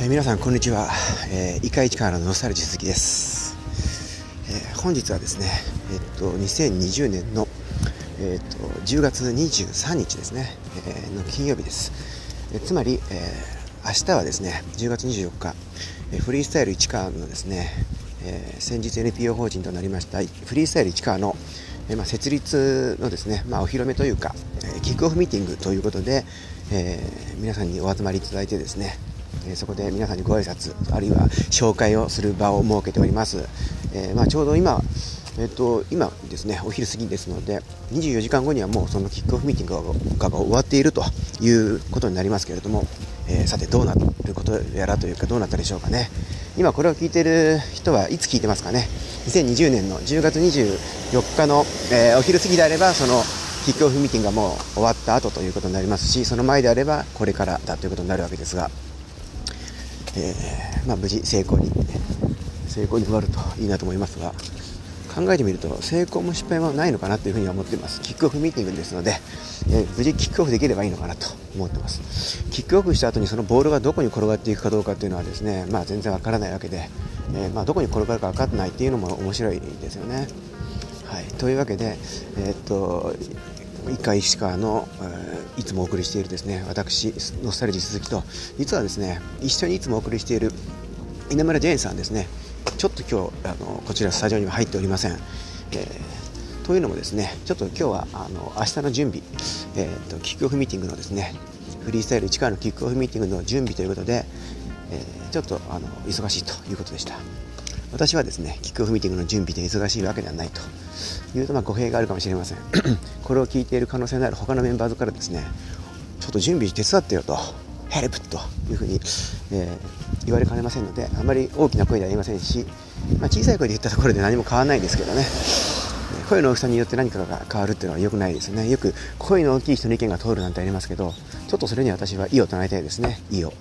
えー、皆さんこんにちは、えー、イカイチからのノスタルジー鈴木です、えー、本日はですねえっと2020年のえっと10月23日ですね、えー、の金曜日です、えー、つまり、えー、明日はですね10月24日、えー、フリースタイル市川のですね、えー、先日 NPO 法人となりましたフリースタイル市川のえまあ、設立のですね、まあ、お披露目というか、えキックオフミーティングということで、えー、皆さんにお集まりいただいてですね、えそこで皆さんにご挨拶あるいは紹介をする場を設けております、えー、まあ、ちょうど今えっと、今ですねお昼過ぎですので24時間後にはもうそのキックオフミーティングが終わっているということになりますけれども、えー、さてどうなることやらというかどうなったでしょうかね今これを聞いている人はいつ聞いてますかね？2020年の10月24日の、えー、お昼過ぎであればそのキックオフミーティングがもう終わった後ということになりますしその前であればこれからだということになるわけですがえー、まあ、無事成功に成功に終わるといいなと思いますが考えてみると成功も失敗もないのかなというふには思っています。キックオフミーティングですので、えー、無事キックオフできればいいのかなと思ってます。キックオフした後にそのボールがどこに転がっていくかどうかというのはですね、まあ、全然わからないわけで、えー、まあ、どこに転がるか分からないっていうのも面白いですよね。はい、というわけで、えー、っと一回石川の、え、いつもお送りしているですね私ノスタルジー鈴木と実はですね一緒にいつもお送りしている稲村ジェーンさんですね。ちょっと今日あのこちらスタジオには入っておりません、えー、というのもですねちょっと今日はあの明日の準備、えーと、キックオフミーティングのですねフリースタイル市川のキックオフミーティングの準備ということで、えー、ちょっとあの忙しいということでした。私はですねキックオフミーティングの準備で忙しいわけではないというとまあ語弊があるかもしれません。これを聞いている可能性のある他のメンバーズからですねちょっと準備手伝ってよとヘルプというふうに、えー、言われかねませんのであまり大きな声では言いませんし、まあ、小さい声で言ったところで何も変わらないですけどね。声の大きさによって何かが変わるっていうのは良くないですよね。よく声の大きい人の意見が通るなんてありますけどちょっとそれに私は意を唱えたいですね。意を。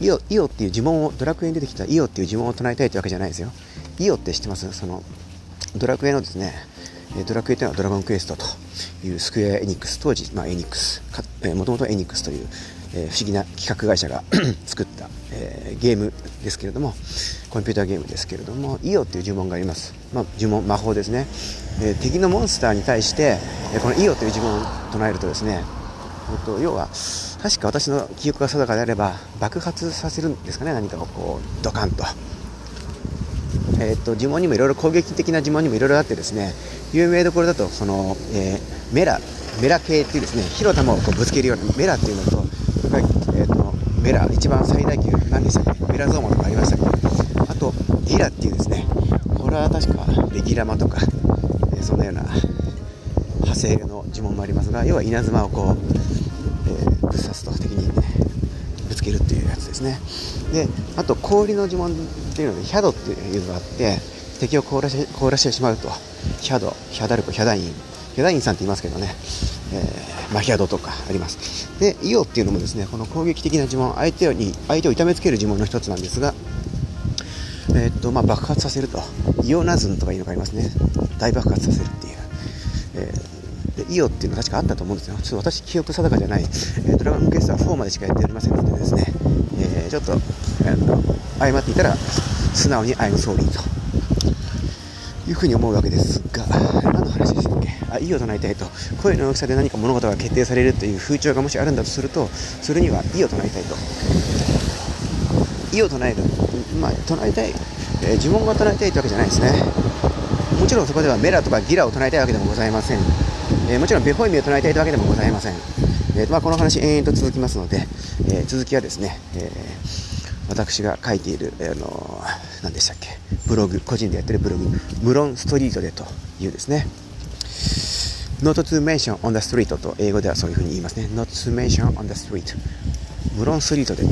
イオイオっていう呪文をドラクエに出てきたイオっていう呪文を唱えたいというわけじゃないですよ。イオって知ってます？そのドラクエのですねドラクエというのはドラゴンクエストというスクエア・エニックス当時、まあ、エニックスもともとエニックスという、不思議な企画会社が 作った、えー、ゲームですけれどもコンピューターゲームですけれどもイオっていう呪文があります、まあ、呪文魔法ですね、えー、敵のモンスターに対して、このイオという呪文を唱えるとですねと要は確か私の記憶が定かであれば爆発させるんですかね何かをこうドカンと。えーと、呪文にもいろいろ攻撃的な呪文にもいろいろあってですね有名どころだとその、えー、メラメラ系っていうですね火の玉をこうぶつけるようなメラっていうのと、えーと、メラ一番最大級何でしたっけ？メラゾーマとかありましたけ？どあとギラっていうですねこれは確かレギラマとか、えー、そんなような派生の呪文もありますが要は稲妻をこうえぶっ刺すと敵に、ね、ぶつけるっていうやつですね。であと氷の呪文っていうのでヒャドっていうのがあって敵を凍らし凍らしてしまうと。ヒャドヒャダルコヒャダイン。ヒャダインさんって言いますけどね、えー、マヒャドとかあります。でイオっていうのもですねこの攻撃的な呪文相手に相手を痛めつける呪文の一つなんですがえー、っとまあ、爆発させると。イオナズンとかいうのがありますね。大爆発させるっていう、えーでイオっていうのは確かあったと思うんですよ。ちょっと私記憶定かじゃない、えー、ドラゴンクエストは4までしかやっておりませんのでですね、えー、ちょっと、えー、誤っていたら素直に I'm sorry と。いうふうに思うわけですが何の話でしたっけ？あイオとなりたいと。声の大きさで何か物事が決定されるという風潮がもしあるんだとするとそれにはイオとなりたいと。イオ唱える。まあ唱えたい、えー、呪文が唱えたいというわけじゃないですね。もちろんそこではメラとかギラを唱えたいわけでもございません。えー、もちろんベホイミを唱えたいというわけでもございません、えーまあ、この話延々と続きますので、え、続きはですね、えー、私が書いている、えー、の何でしたっけ？ブログ個人でやってるブログ。無論ストリートでというですね。Not to mention on the street と英語ではそういうふうに言いますね。Not to mention on the street 無論ストリートで。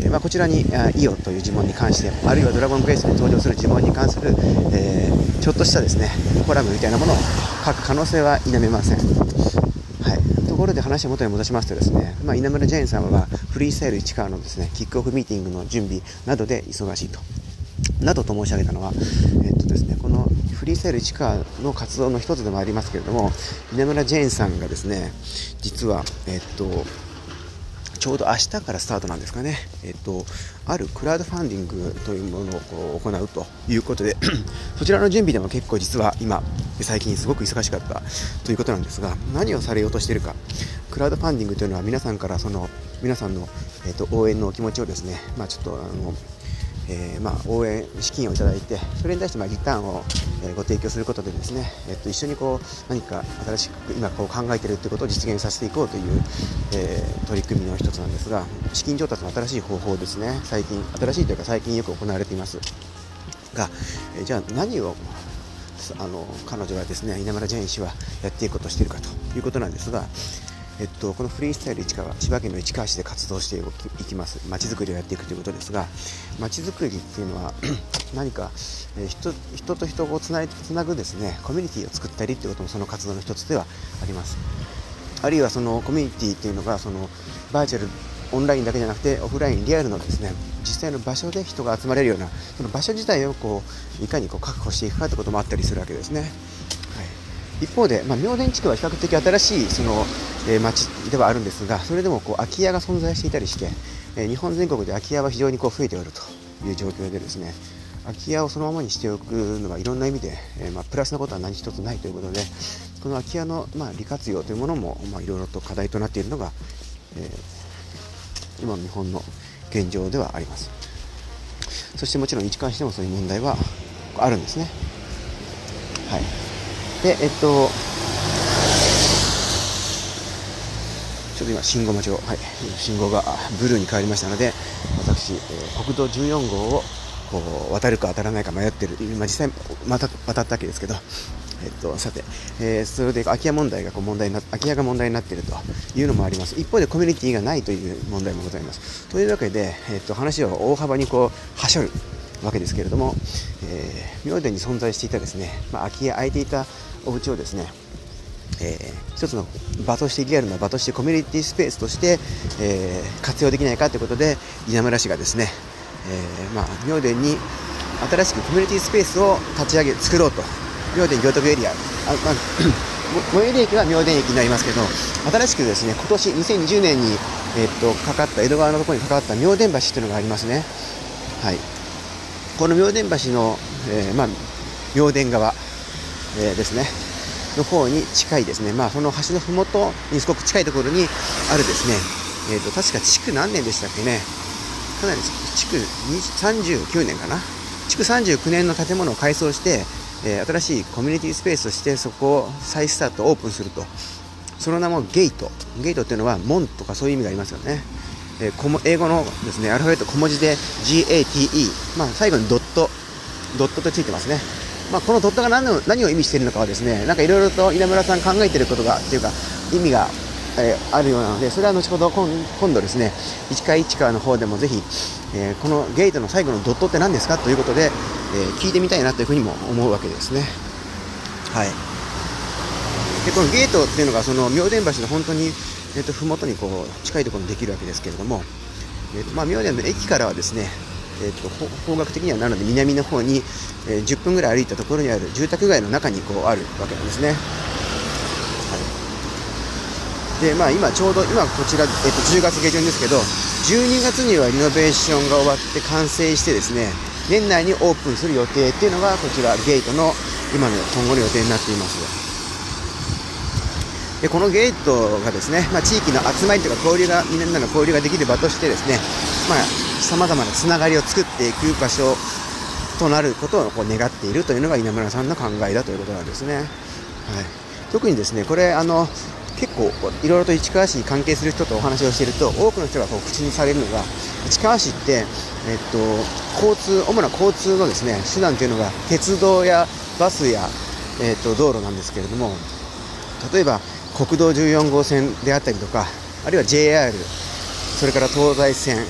えー、まあ、こちらにイオという呪文に関してあるいはドラゴンクエストに登場する呪文に関する、えー、ちょっとしたですねコラムみたいなものを書く可能性は否めません、はい、ところで話を元に戻しますとですね、まあ、稲村ジェーンさんはフリースタイル市川のですねキックオフミーティングの準備などで忙しいと。などと申し上げたのは、えっとですね、このフリースタイル市川の活動の一つでもありますけれども稲村ジェーンさんがですね実は、えっとちょうど明日からスタートなんですかね、えっと、あるクラウドファンディングというものを行うということで そちらの準備でも結構実は今最近すごく忙しかったということなんですが何をされようとしているか。クラウドファンディングというのは皆さんからその皆さんの、えっと、応援のお気持ちをですね、まあ、ちょっとあのえー、まあ、応援資金をいただいてそれに対してまリターンを、えご提供することでですね、えっと、一緒にこう何か新しく今こう考えているということを実現させていこうという、えー、取り組みの一つなんですが資金調達の新しい方法ですね。最近新しいというか最近よく行われています。が、えじゃあ何をあの彼女はですね稲村ジェーン氏はやっていこうとしているかということなんですが、えっと、このフリースタイル市川千葉県の市川市で活動していきます。まちづくりをやっていくということですがまちづくりっていうのは 何か、え、人人と人をつないつなぐですねコミュニティを作ったりということもその活動の一つではあります。あるいはそのコミュニティっていうのがそのバーチャルオンラインだけじゃなくてオフラインリアルのですね実際の場所で人が集まれるようなその場所自体をこういかにこう確保していくかということもあったりするわけですね。はい。一方で、まあ、明田地区は比較的新しいその、えー、町ではあるんですがそれでもこう空き家が存在していたりして、えー、日本全国で空き家は非常にこう増えておるという状況でですね空き家をそのままにしておくのはいろんな意味で、えー、まあ、プラスなことは何一つないということでこの空き家の、まあ、利活用というものも、まあ、いろいろと課題となっているのが、え今の日本の現状ではあります。そしてもちろん一貫してもそういう問題はあるんですね。はい。でえっとょっと今信号待ちを、はい、信号がブルーに変わりましたので私、えー、国道14号をこう渡るか渡らないか迷ってる、まあ、実際また渡ったわけですけど、えっと、さて、えー、それで空き家問題がこう問題な空き家が問題になっているというのもあります。一方でコミュニティがないという問題もございます。というわけで、えっと、話を大幅にこうはしょるわけですけれども、えー、明殿に存在していたですね、まあ、空き家空いていたお家をですね、えー、一つの場としてリアルな場としてコミュニティスペースとして、えー、活用できないかということで稲村市がですね、えー、まあ、明殿に新しくコミュニティスペースを立ち上げ作ろうと。明殿行徳エリア。あ、まあ 最寄り駅は明殿駅になりますけど新しくですね今年2020年に、えー、っとかかった江戸川のところにかかった明殿橋というのがありますね。はい。この明殿橋の、えー、まあ、明殿川えー、ですね。の方に近いですね、まあ、その橋のふもとにすごく近いところにあるですね、えーと、確か築何年でしたっけね、かなり築39年かな、築39年の建物を改装して、えー、新しいコミュニティスペースとしてそこを再スタート、オープンすると、その名もゲート、ゲートっていうのは門とかそういう意味がありますよね。えー、英語のですねアルファベット小文字で GATE、まあ、最後にドット、ドットとついてますね。まあ、このドットが何の何を意味しているのかはですねなんかいろいろと稲村さん考えていることがっていうか意味が、えー、あるようなのでそれは後ほど今度ですね市川市川の方でもぜひ、えー、このゲートの最後のドットって何ですかということで、えー、聞いてみたいなというふうにも思うわけですね。はいでこのゲートっていうのがその明殿橋の本当に、えーと、麓にこう近いところにできるわけですけれども、えーとまあ、明殿の駅からはですねえーと、方角的にはなので南の方に、えー、10分ぐらい歩いたところにある住宅街の中にこうあるわけなんですね。はい、でまあ、今ちょうど今こちら、えーと、10月下旬ですけど12月にはリノベーションが終わって完成してですね年内にオープンする予定っていうのがこちらゲートの今の今後の予定になっています。でこのゲートがですね、まあ、地域の集まりとか交流がみんなの交流ができる場としてですね、まあ、様々なつながりを作っていく場所となることをこう願っているというのが稲村さんの考えだということなんですね。はい、特にですねこれあの結構いろいろと市川市に関係する人とお話をしていると多くの人がこう口にされるのが市川市って、えっと、交通主な交通のですね手段というのが鉄道やバスや、えっと、道路なんですけれども例えば国道14号線であったりとかあるいは JR それから東西線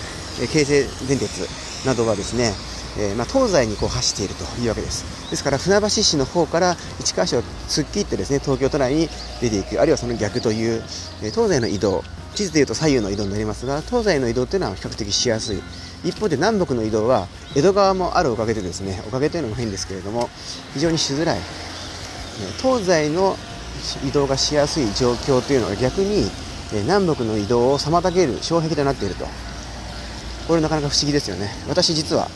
京成電鉄などはですね、えー、まあ、東西にこう走っているというわけです。ですから船橋市の方から市川市を突っ切ってですね東京都内に出ていくあるいはその逆という、え東西の移動地図でいうと左右の移動になりますが東西の移動というのは比較的しやすい。一方で南北の移動は江戸川もあるおかげでですねおかげというのも変ですけれども非常にしづらい。東西の移動がしやすい状況というのが逆に南北の移動を妨げる障壁となっているとこれなかなか不思議ですよね。私実は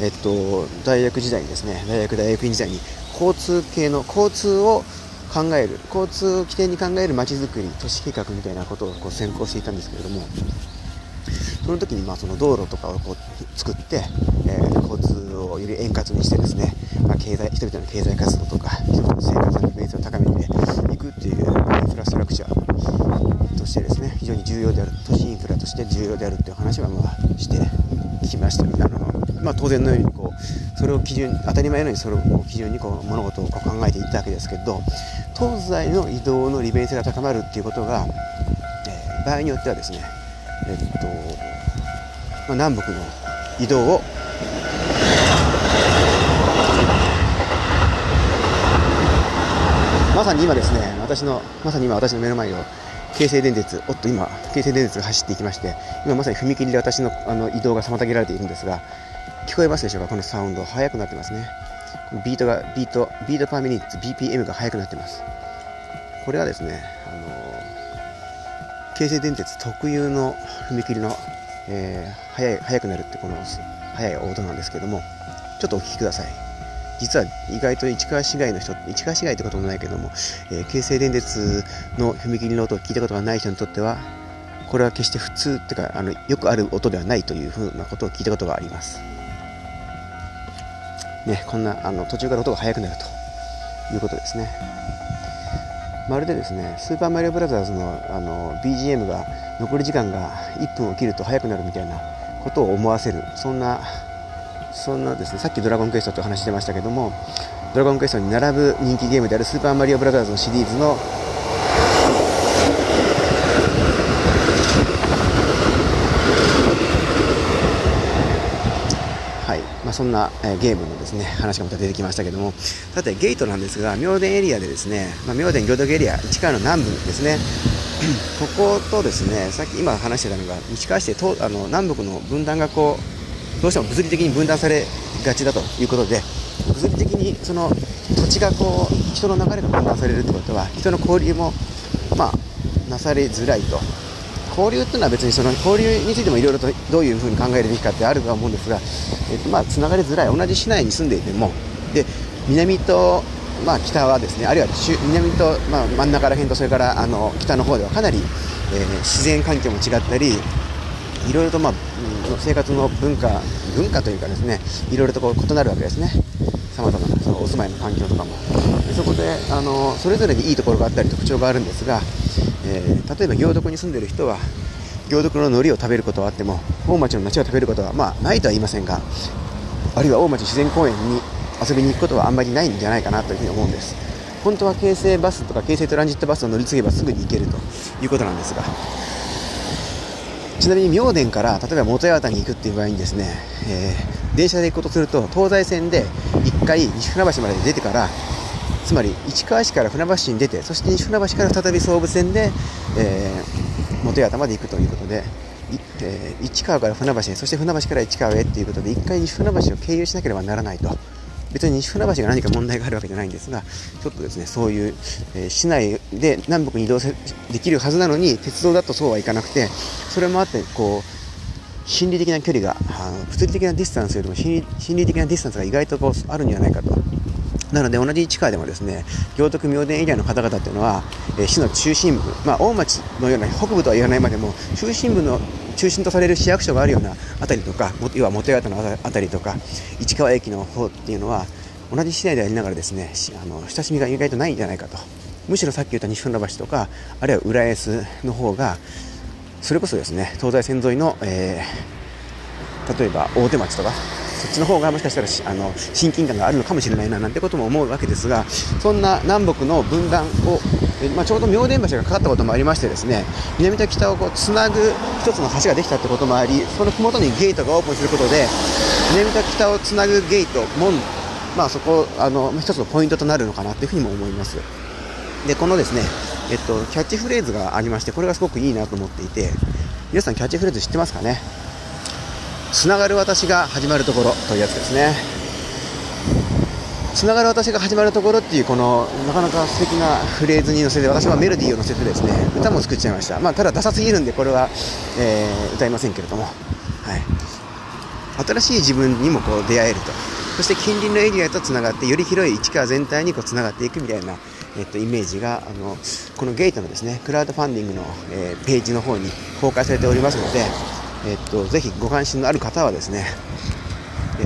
えっと大学時代にですね大学大学院時代に交通系の交通を考える交通を起点に考えるまちづくり都市計画みたいなことをこう専攻していたんですけれどもその時にまあその道路とかをこう作って、えー、交通をより円滑にしてですね、まあ、経済人々の経済活動とか人々の生活の利便性を高めていくっていうインフラストラクチャーとしてですね非常に重要である都市インフラとして重要であるっていう話はまあしてきました。あの、まあ、当然のようにこうそれを基準当たり前のようにそれを基準にこう物事をこう考えていったわけですけど東西の移動の利便性が高まるっていうことが、えー、場合によってはですねえっと、まあ、南北の移動をまさに今ですね私のまさに今私の目の前を京成電鉄おっと今京成電鉄が走っていきまして今まさに踏切で私のあの移動が妨げられているんですが聞こえますでしょうか？このサウンド。速くなってますね。ビートがビートビートパーミニッツ BPM が速くなってます。これはですねあの京成電鉄特有の踏切の、えー、速い速くなるってこの速い音なんですけどもちょっとお聞きください。実は意外と市川市街の人市川市街ってこともないけども、えー、京成電鉄の踏切の音を聞いたことがない人にとってはこれは決して普通っていうかあのよくある音ではないというふうなことを聞いたことがあります。ね、こんなあの途中から音が速くなるということですね。まるでですね、スーパーマリオブラザーズのあの BGM が残り時間が1分を切ると速くなるみたいなことを思わせる、そんなそんなですねさっきドラゴンクエストと話してましたけどもドラゴンクエストに並ぶ人気ゲームであるスーパーマリオブラザーズのシリーズのはいまあ、そんな、え、ゲームのですね話がまた出てきましたけどもさてゲートなんですが明殿エリアでですね、まあ、明殿行徳エリア市川の南部ですね。こことですねさっき今話してたのが西川市であの南北の分断がこうどうしても物理的に分断されがちだということで物理的にその土地がこう人の流れが分断されるってことは人の交流もまあなされづらいと。交流っていうのは別にその交流についてもいろいろとどういうふうに考えるべきかってあるとは思うんですが、えっと、まあつながりづらい。同じ市内に住んでいてもで南とまあ、北はですねあるいは南と、まあ、真ん中ら辺とそれからあの北の方ではかなり、えー、自然環境も違ったりいろいろと、まあ、の生活の文化文化というかですねいろいろとこう異なるわけですね。さまざまなそのお住まいの環境とかも。そこであのそれぞれにいいところがあったり特徴があるんですが、えー、例えば行徳に住んでる人は行徳の海苔を食べることはあっても大町の町を食べることはまあないとは言いませんがあるいは大町自然公園に遊びに行くことはあんまりないんじゃないかなというふに思うんです。本当は京成バスとか京成トランジットバスを乗り継げばすぐに行けるということなんですがちなみに明殿から例えば元八幡に行くっていう場合にですね、えー、電車で行くことすると東西線で1回西船橋まで出てからつまり市川市から船橋に出てそして西船橋から再び総武線で、えー、元八幡まで行くということで、えー、市川から船橋へそして船橋から市川へということで1回西船橋を経由しなければならないと。別に西船橋が何か問題があるわけじゃないんですが、ちょっとですね、そういう、えー、市内で南北に移動できるはずなのに、鉄道だとそうはいかなくて、それもあって、こう、心理的な距離が、あの物理的なディスタンスよりも心理的なディスタンスが意外とこうあるんじゃないかと。なので同じ市川でもですね行徳明殿エリアの方々というのは、えー、市の中心部、まあ、大町のような北部とは言わないまでも中心部の中心とされる市役所があるような辺りとか要は元八幡の辺りとか市川駅の方っていうのは同じ市内でありながらですねあの親しみが意外とないんじゃないかと。むしろさっき言った西船橋とかあるいは浦安の方がそれこそですね東西線沿いの、えー、例えば大手町とかそっちの方がもしかしたらあの親近感があるのかもしれないななんてことも思うわけですがそんな南北の分断を、まあ、ちょうど明殿橋がかかったこともありましてですね南と北をこうつなぐ一つの橋ができたってこともありその麓にゲートがオープンすることで南と北をつなぐゲート門まあ、そこあの一つのポイントとなるのかなというふうにも思います。でこのですね、えっと、キャッチフレーズがありましてこれがすごくいいなと思っていて皆さんキャッチフレーズ知ってますかね？つながる私が始まるところというやつですね。つながる私が始まるところっていうこのなかなか素敵なフレーズに乗せて私はメロディーを乗せてですね歌も作っちゃいました、まあ、ただダサすぎるんでこれは、えー、歌いませんけれども、はい、新しい自分にもこう出会えると。そして近隣のエリアとつながってより広い市川全体にこうつながっていくみたいな、えっと、イメージがあのこのゲートのですねクラウドファンディングの、えー、ページの方に公開されておりますので、えっと、ぜひご関心のある方はですね、え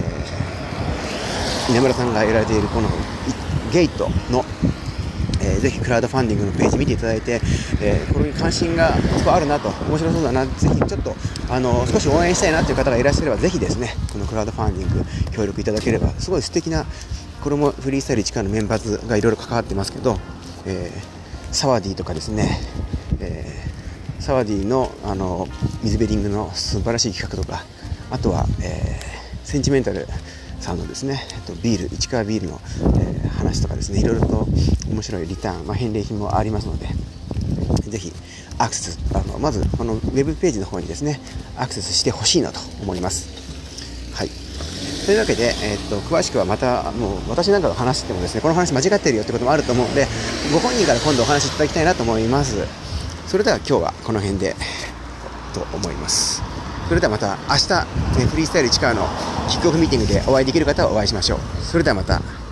ー、稲村さんがやられているこのゲートの、えー、ぜひクラウドファンディングのページ見ていただいて、えー、これに関心があるなと面白そうだなぜひちょっとあの少し応援したいなという方がいらっしゃればぜひですねこのクラウドファンディング協力いただければすごい素敵なこれもフリースタイル1からのメンバーズがいろいろ関わってますけど、えー、サワディとかですね、サワディのあの水ベリングの素晴らしい企画とかあとは、えー、センチメンタルさんのですね、えっと、ビール市川ビールの、えー、話とかですねいろいろと面白いリターン、まあ、返礼品もありますのでぜひアクセスあのまずこのウェブページの方にですねアクセスしてほしいなと思います。はい。というわけで、えー、っと詳しくはまたもう私なんかが話してもですねこの話間違ってるよってこともあると思うのでご本人から今度お話しいただきたいなと思います。それでは今日はこの辺でと思いますそれではまた明日、フリースタイル市川のキックオフミーティングでお会いできる方はお会いしましょう。それではまた。